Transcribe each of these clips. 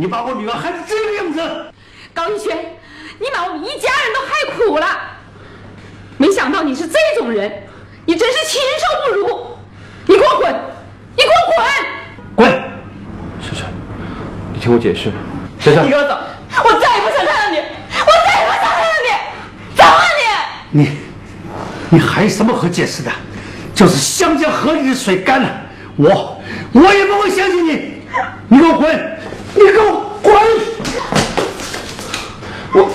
你把我女儿害成这个样子！高一轩，你把我们一家人都害苦了。没想到你是这种人，你真是禽兽不如！你给我滚！你给我滚！滚！珊珊，你听我解释。珊珊，你给我走！我再也不想看到你！我再也不想看到你！走啊你！你，你还有什么可解释的？就是湘江河里的水干了，我我也不会相信你。你给我滚！你给我滚！我。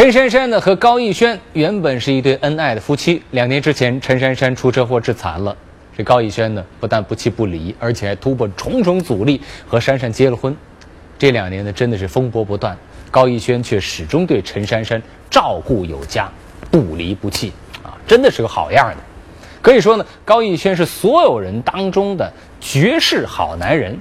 陈珊珊呢和高逸轩原本是一对恩爱的夫妻，两年之前陈珊珊出车祸致残了。这高逸轩呢，不但不弃不离，而且还突破重重阻力和珊珊结了婚。这两年呢，真的是风波不断，高逸轩却始终对陈珊珊照顾有加，不离不弃啊，真的是个好样的。可以说呢，高逸轩是所有人当中的绝世好男人。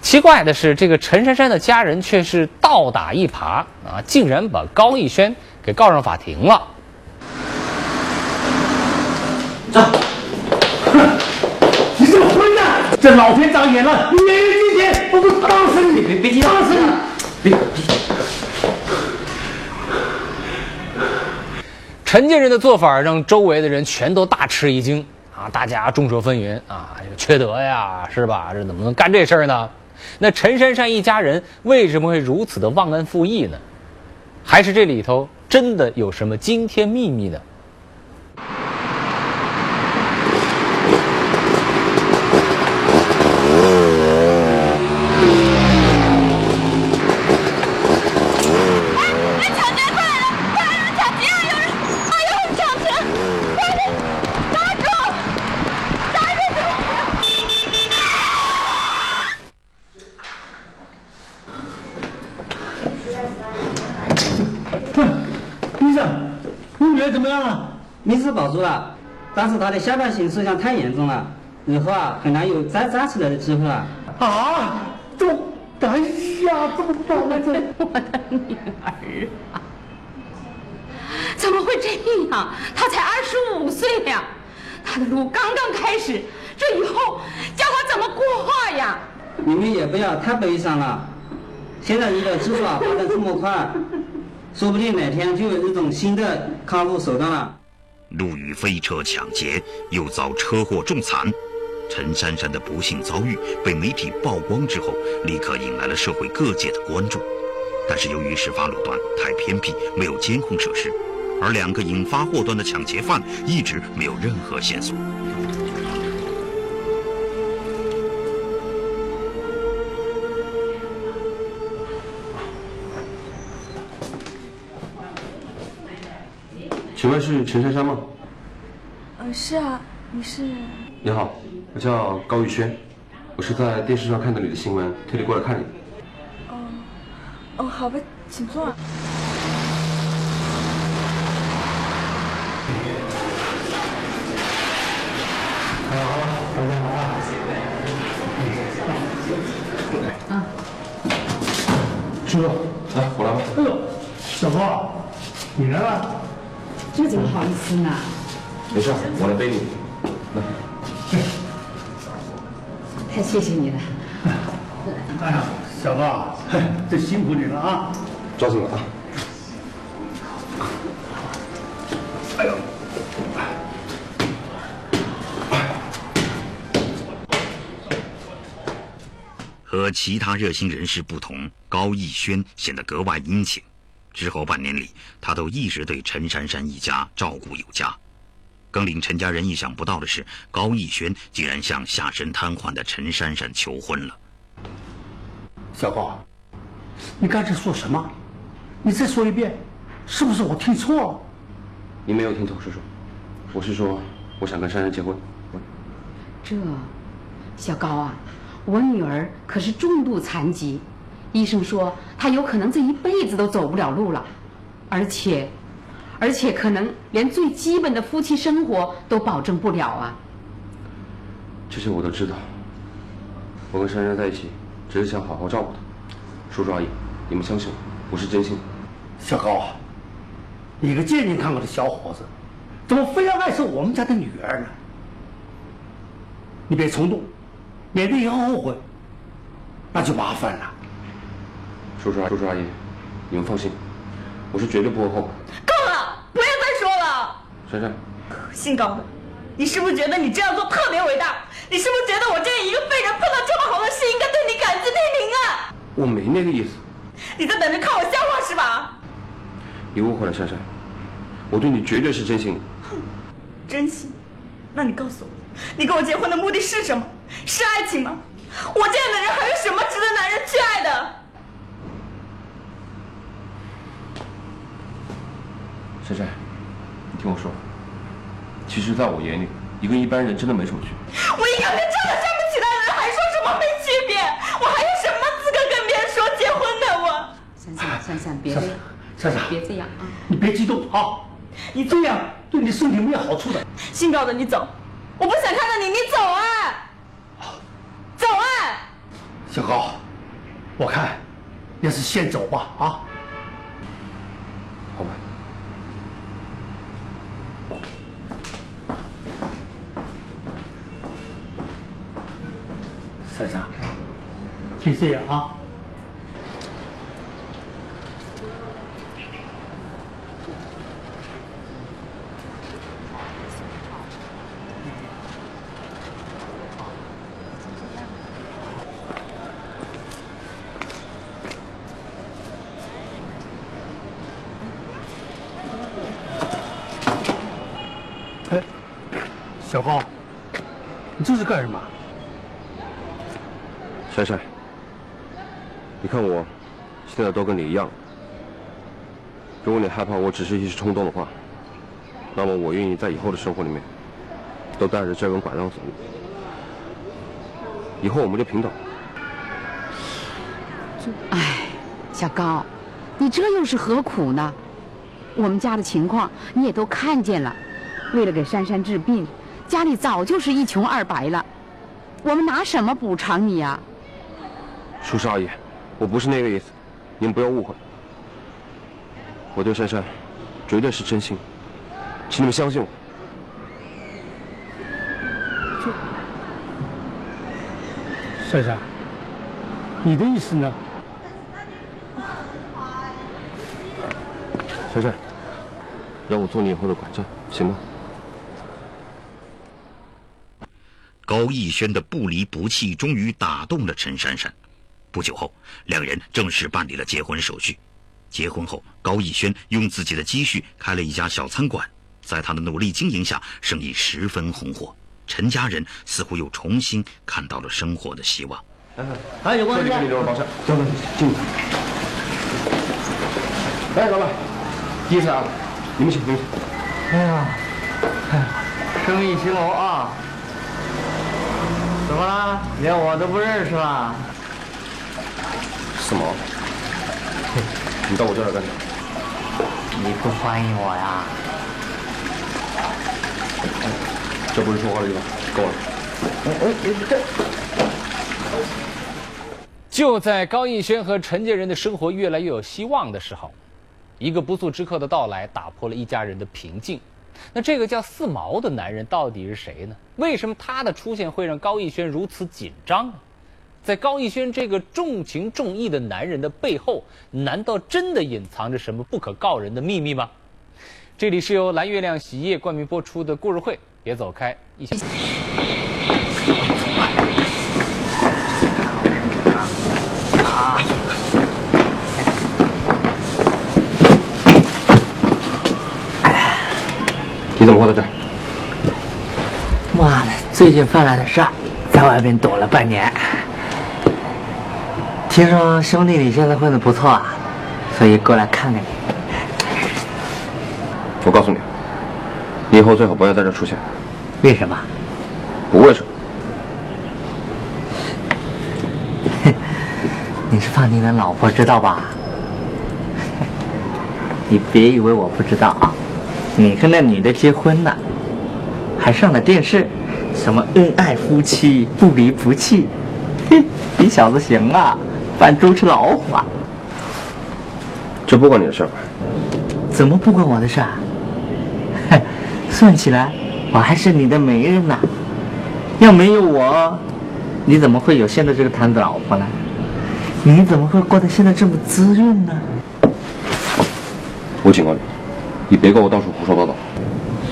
奇怪的是，这个陈珊珊的家人却是倒打一耙啊，竟然把高逸轩给告上法庭了。走。你这个混蛋！这老天长眼了，你今天！我不打死你！别别急，打死你！别别！陈家人的做法让周围的人全都大吃一惊啊！大家众说纷纭啊，缺德呀，是吧？这怎么能干这事儿呢？那陈珊珊一家人为什么会如此的忘恩负义呢？还是这里头真的有什么惊天秘密呢？命是保住了，但是她的下半身受伤太严重了，以后啊很难有再站起来的机会了。啊！这么？哎呀，这么办呢？这我的女儿啊，怎么会这样？她才二十五岁呀，她的路刚刚开始，这以后叫她怎么过呀？你们也不要太悲伤了，现在医疗技术啊发展这么快，说不定哪天就有一种新的康复手段了。路遇飞车抢劫，又遭车祸重残，陈珊珊的不幸遭遇被媒体曝光之后，立刻引来了社会各界的关注。但是由于事发路段太偏僻，没有监控设施，而两个引发祸端的抢劫犯一直没有任何线索。请问是陈珊珊吗？呃，是啊，你是？你好，我叫高玉轩，我是在电视上看到你的新闻，特地过来看你。哦，哦，好吧，请坐。好，大家好啊！啊，叔，来，我来吧。哎呦，小高，你来了。这怎么好意思呢？没事，我来背你。来，太谢谢你了。哎呀，小子，这辛苦你了啊！抓紧了啊！哎呦！和其他热心人士不同，高逸轩显得格外殷勤。之后半年里，他都一直对陈珊珊一家照顾有加。更令陈家人意想不到的是，高逸轩竟然向下身瘫痪的陈珊珊求婚了。小高，你刚才说什么？你再说一遍，是不是我听错了？你没有听错，叔叔，我是说，我想跟珊珊结婚。这，小高啊，我女儿可是重度残疾。医生说，他有可能这一辈子都走不了路了，而且，而且可能连最基本的夫妻生活都保证不了啊。这些我都知道。我跟珊珊在一起，只是想好好照顾她。叔叔阿姨，你们相信我，我是真心。小高，你个健健康康的小伙子，怎么非要爱上我们家的女儿呢？你别冲动，免得以后后悔，那就麻烦了。叔叔阿叔叔阿姨，你们放心，我是绝对不会后悔。够了，不要再说了。珊珊，姓高的，你是不是觉得你这样做特别伟大？你是不是觉得我这样一个废人碰到这么好的事，应该对你感激涕零啊？我没那个意思，你在等着看我笑话是吧？你误会了，珊珊，我对你绝对是真心。哼真心？那你告诉我，你跟我结婚的目的是什么？是爱情吗？我这样的人还有什么值得男人去爱的？珊珊，你听我说，其实在我眼里，你跟一般人真的没什么区别。我一个连这都看不起的人，还说什么没区别？我还有什么资格跟别人说结婚呢？我珊珊，珊珊，别这样，珊珊，别这样啊！你别激动啊！你这样对你身体没有好处的。姓高的，你走，我不想看到你，你走啊！走啊！小高，我看要是先走吧啊！好吧，珊珊，别这样啊！哎，小高，你这是干什么？珊珊，你看我，现在都跟你一样。如果你害怕我只是一时冲动的话，那么我愿意在以后的生活里面，都带着这根拐杖走路。以后我们就平等。哎，小高，你这又是何苦呢？我们家的情况你也都看见了，为了给珊珊治病，家里早就是一穷二白了，我们拿什么补偿你呀、叔叔阿姨，我不是那个意思，你们不要误会。我对珊珊绝对是真心，请你们相信我。珊珊，你的意思呢？珊珊，让我做你以后的拐杖，行吗？高逸轩的不离不弃终于打动了陈珊珊。不久后，两人正式办理了结婚手续。结婚后，高逸轩用自己的积蓄开了一家小餐馆，在他的努力经营下，生意十分红火。陈家人似乎又重新看到了生活的希望。哎有关系。哎，老板，第一次啊，你们请，你们请。哎呀，生意兴隆啊！怎么了？连我都不认识了？四毛，你到我这儿来干什么？你不欢迎我呀？这不是说话的地方，够了。就在高逸轩和陈家人的生活越来越有希望的时候，一个不速之客的到来打破了一家人的平静。那这个叫四毛的男人到底是谁呢？为什么他的出现会让高逸轩如此紧张呢？在高逸轩这个重情重义的男人的背后，难道真的隐藏着什么不可告人的秘密吗？这里是由蓝月亮洗衣液冠名播出的故事会，别走开，一起。你怎么会在这儿？妈的，最近犯了点事儿，在外边躲了半年。听说兄弟你现在混的不错啊，所以过来看看你。我告诉你，你以后最好不要在这出现。为什么？不为什么？你是怕你的老婆知道吧？你别以为我不知道啊！你跟那女的结婚了，还上了电视，什么恩爱夫妻不离不弃，嘿，你小子行啊，扮猪吃老虎啊！这不关你的事儿。怎么不关我的事啊？算起来，我还是你的媒人呢。要没有我，你怎么会有现在这个坛子老婆呢？你怎么会过得现在这么滋润呢？我警告你，你别跟我到处胡说八道。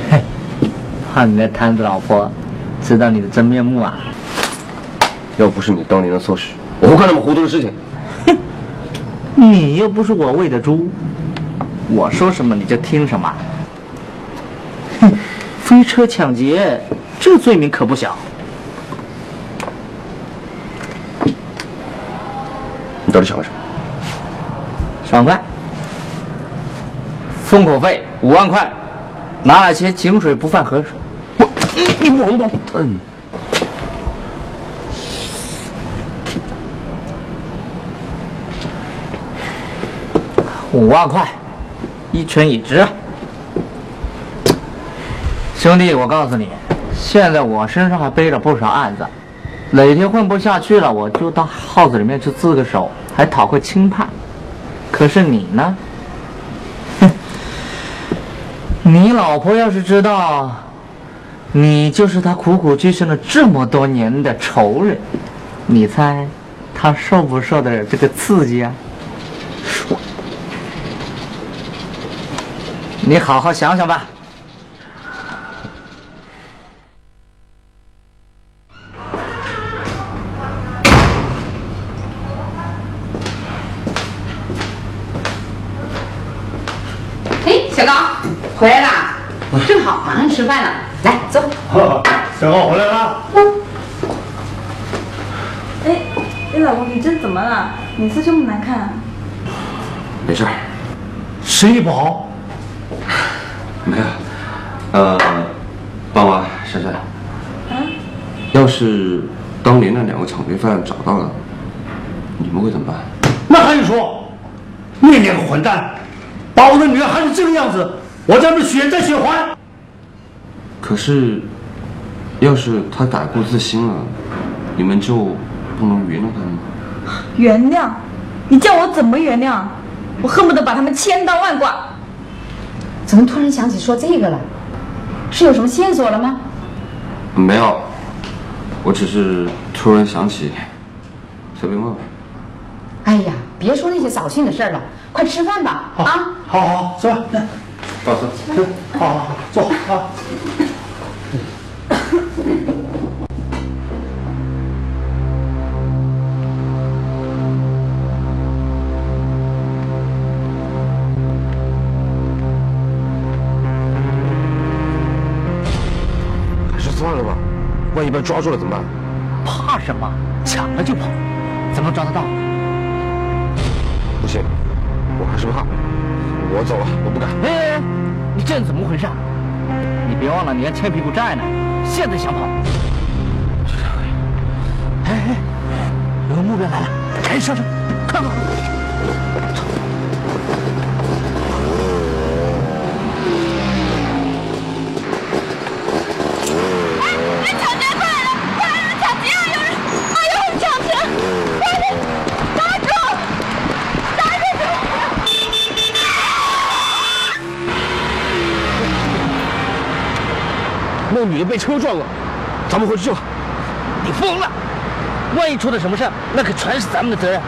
嘿，怕你那摊子老婆知道你的真面目啊！要不是你当年的错事，我不干那么糊涂的事情。哼，你又不是我喂的猪，我说什么你就听什么。哼，飞车抢劫，这罪名可不小。你到底想干什么？爽快！封口费五万块，拿了钱井水不犯河水。我，你王八蛋！五万块，一拳一值。兄弟，我告诉你，现在我身上还背着不少案子，哪天混不下去了，我就到号子里面去自个手，还讨个轻判。可是你呢？哼，你老婆要是知道，你就是她苦苦追寻了这么多年的仇人，你猜她受不受得了这个刺激啊？你好好想想吧。哎，小高，回来啦！正好，马上吃饭了，来走。小高回来了。哎，哎，老公，你这怎么了？脸色这么难看、啊。没事儿，生意不好。没有，呃，爸妈，珊珊，啊？要是当年那两个抢劫犯找到了，你们会怎么办？那还用说？那两个混蛋，把我的女儿害成这个样子，我叫你们血债血还。可是，要是他改过自新了，你们就不能原谅他吗？原谅？你叫我怎么原谅？我恨不得把他们千刀万剐。怎么突然想起说这个了？是有什么线索了吗？没有，我只是突然想起，随便问问。哎呀，别说那些扫兴的事儿了，快吃饭吧！好，啊，好好吃吧。大哥，好好好，坐啊。抓住了怎么办？怕什么？抢了就跑，怎么抓得到？不行，我还是怕。我走了，我不敢。哎，哎你这怎么回事？你别忘了，你还欠屁股债呢。现在想跑？哎哎，有个目标来了，赶紧上车，快女的被车撞了，咱们回去救。你疯了！万一出了什么事，那可全是咱们的责任。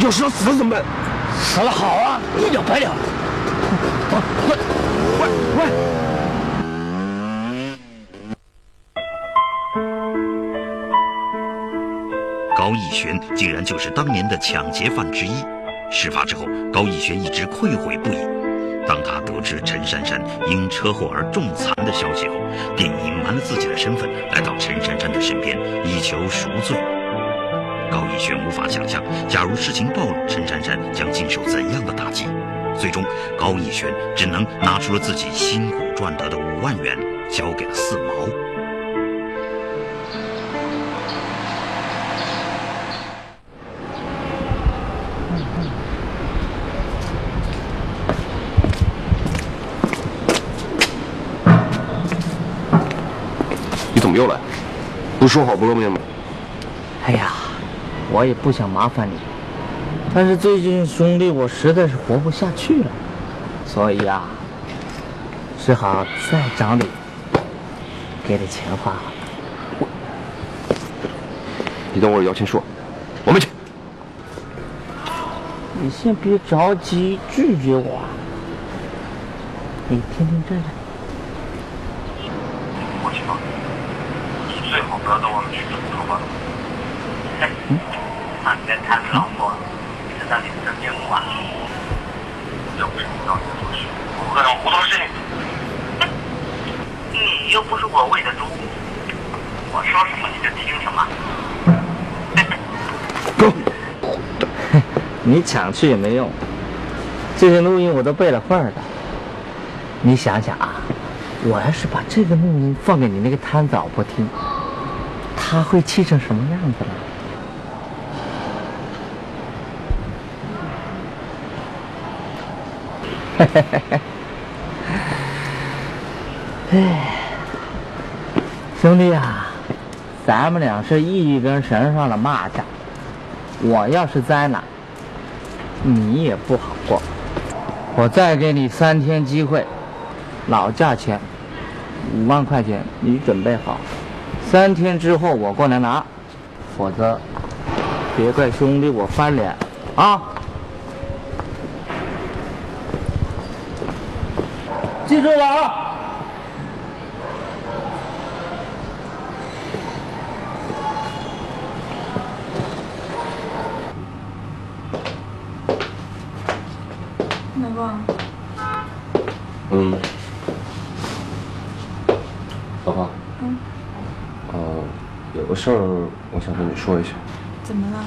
要是要死了怎么办？死了好啊，一了百了。走，快，快，快！高逸轩竟然就是当年的抢劫犯之一。事发之后，高逸轩一直愧悔不已。当他得知陈珊珊因车祸而重残的消息后，便自己的身份，来到陈珊珊的身边，以求赎罪。高逸轩无法想象，假如事情暴露，陈珊珊将经受怎样的打击。最终，高逸轩只能拿出了自己辛苦赚得的五万元，交给了四毛。又来？不说好不露面吗？哎呀，我也不想麻烦你，但是最近兄弟我实在是活不下去了。所以啊，只好再找你给点钱花。你等会儿摇钱树，我们去。你先别着急拒绝我，你听听这个。我去吧，你最好不要到外面去，好吧？嗯，那你在谈老婆，这到底是真面目啊？要不你到底做事，我各种胡同事。你又不是我喂的猪，我说什么你就听什么。走。你抢去也没用，这些录音我都背了份儿的。你想想啊，我要是把这个录音放给你那个贪早不听，他会气成什么样子呢？嘿嘿嘿嘿，哎，兄弟啊，咱们俩是一根绳上的蚂蚱，我要是栽了。你也不好过，我再给你三天机会，老价钱，五万块钱，你准备好，三天之后我过来拿，否则别怪兄弟我翻脸，啊！记住了啊！老公，嗯，老婆，嗯，呃，有个事儿我想跟你说一下。怎么了？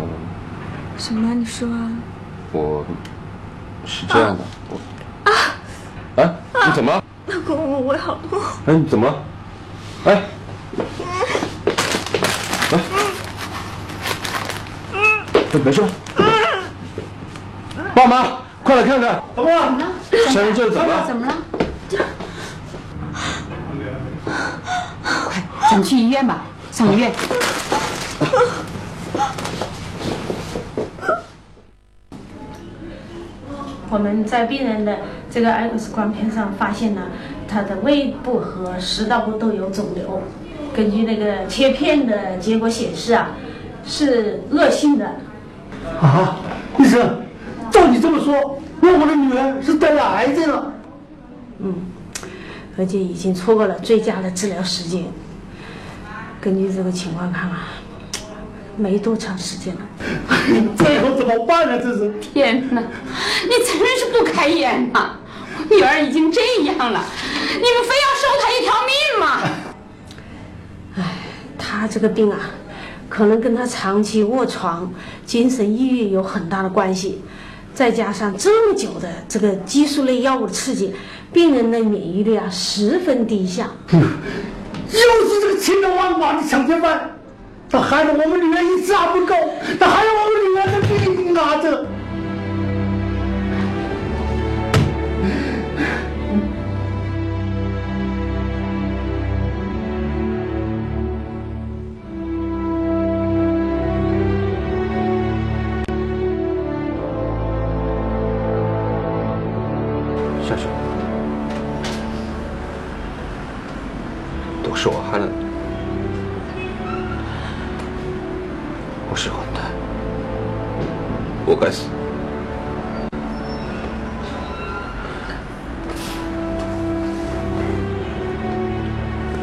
嗯，什么？你说啊。我是这样的，我啊，哎，你怎么了？老公，我胃好痛。哎，你怎么了？哎，来，哎，没事。爸妈，快来看看，怎么了？珊珊这是怎么了？怎么了？快，咱们去医院吧，上医院。我们在病人的这个 X 光片上发现呢，他的胃部和食道部都有肿瘤。根据那个切片的结果显示啊，是恶性的。啊，医生，照你这么说，那我的女儿是得了癌症了。嗯，而且已经错过了最佳的治疗时间。根据这个情况看啊，没多长时间了。这以后怎么办呢？这是天哪，你真是不开眼呐！我女儿已经这样了，你们非要收她一条命吗？唉，她这个病啊，可能跟她长期卧床、精神抑郁有很大的关系，再加上这么久的这个激素类药物的刺激，病人的免疫力啊十分低下。又是这个千刀万剐的抢劫犯，他害得我们女儿一次还不够，他还要我们女儿的命拿着。我是混蛋，我该死。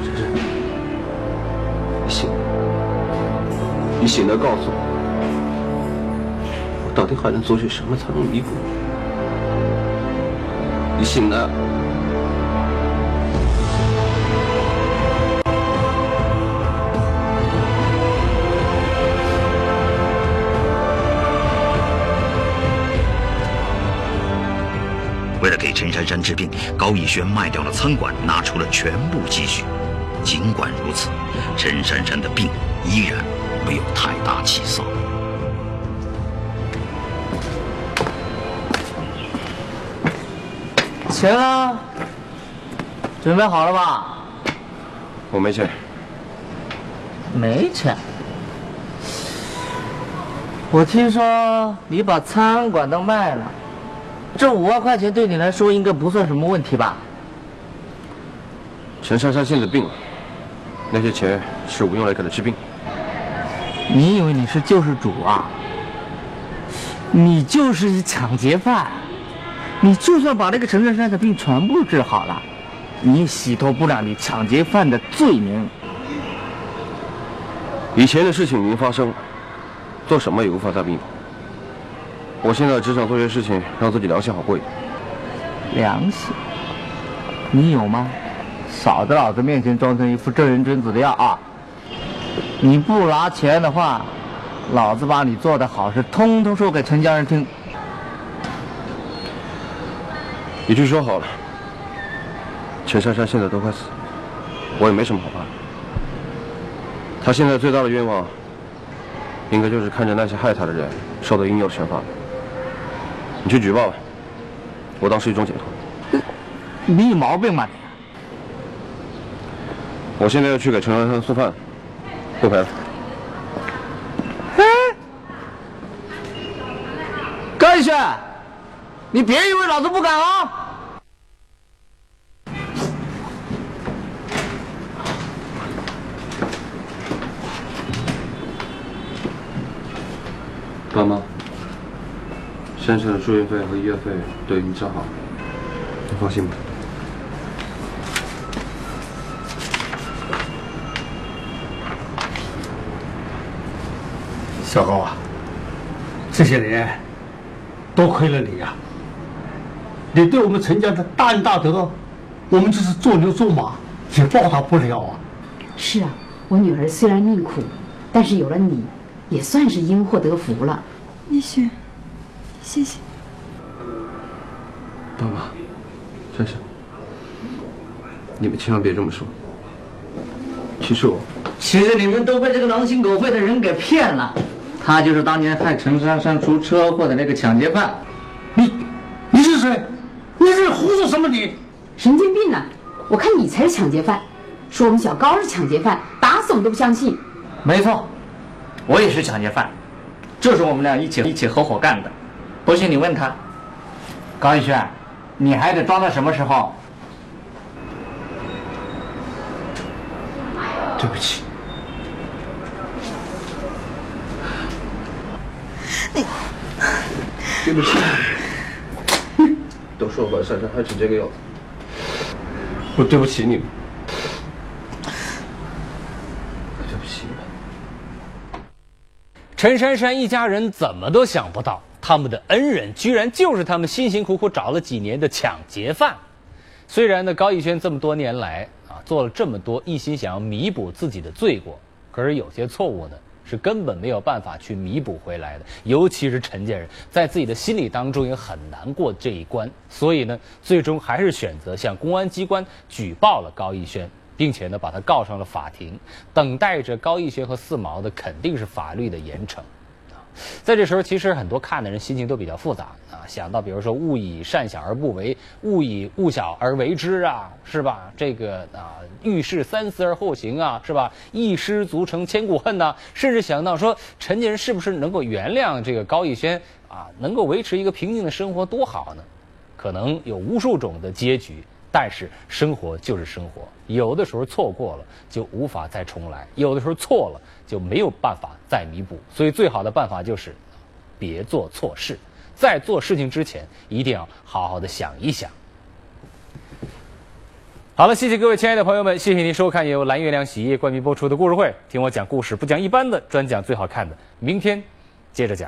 珊珊，你醒，你醒来告诉我，我到底还能做些什么才能弥补你？你醒来。为了给陈珊珊治病，高逸轩卖掉了餐馆，拿出了全部积蓄。尽管如此，陈珊珊的病依然没有太大起色。钱呢？准备好了吧？我没钱。没钱。我听说你把餐馆都卖了，这五万块钱对你来说应该不算什么问题吧？陈珊珊现在病了，那些钱是我用来给她治病。你以为你是救世主啊？你就是抢劫犯，你就算把那个陈珊珊的病全部治好了，你也洗脱不了你抢劫犯的罪名。以前的事情已经发生，做什么也无法再弥补。我现在只想做些事情，让自己良心好过一点。良心？你有吗？少在老子面前装成一副正人君子的样啊！你不拿钱的话，老子把你做的好事通通说给陈家人听。一句说好了，陈珊珊现在都快死，我也没什么好怕的。她现在最大的愿望，应该就是看着那些害她的人受到应有的惩罚。你去举报吧，我当是一种解脱。你有毛病吧你？我现在要去给陈珊珊送饭，不陪了。高一轩，你别以为老子不敢啊！爸妈，珊珊的住院费和医药费都已经交好了，你放心吧。小高啊，这些年多亏了你呀、你对我们陈家的大恩大德，我们就是做牛做马也报答不了啊。是啊，我女儿虽然命苦，但是有了你，也算是因祸得福了。逸轩，谢谢。爸妈，珊珊，你们千万别这么说。其实我，其实你们都被这个狼心狗肺的人给骗了，他就是当年害陈珊珊出车祸的那个抢劫犯。你你是谁？你是胡说什么你？神经病啊！我看你才是抢劫犯，说我们小高是抢劫犯，打死我们都不相信。没错，我也是抢劫犯，这是我们俩一起一起合伙干的。不信你问他。高一轩，你还得装到什么时候？对不起，对不起。都说我把珊珊害成这个样子，我对不起你们。对不起你们。陈珊珊一家人怎么都想不到，他们的恩人居然就是他们辛辛苦苦找了几年的抢劫犯。虽然呢，高逸轩这么多年来啊做了这么多，一心想要弥补自己的罪过，可是有些错误呢是根本没有办法去弥补回来的。尤其是陈家人在自己的心理当中也很难过这一关，所以呢，最终还是选择向公安机关举报了高逸轩。并且呢，把他告上了法庭，等待着高逸轩和四毛的肯定是法律的严惩。在这时候，其实很多看的人心情都比较复杂啊，想到比如说“勿以善小而不为，勿以恶小而为之”啊，是吧？这个啊，遇事三思而后行啊，是吧？一失足成千古恨呐、甚至想到说陈家人是不是能够原谅这个高逸轩啊，能够维持一个平静的生活多好呢？可能有无数种的结局。但是生活就是生活，有的时候错过了就无法再重来，有的时候错了就没有办法再弥补。所以最好的办法就是，别做错事，在做事情之前一定要好好的想一想。好了，谢谢各位亲爱的朋友们，谢谢您收看由蓝月亮洗衣液冠名播出的故事会，听我讲故事不讲一般的，专讲最好看的，明天接着讲。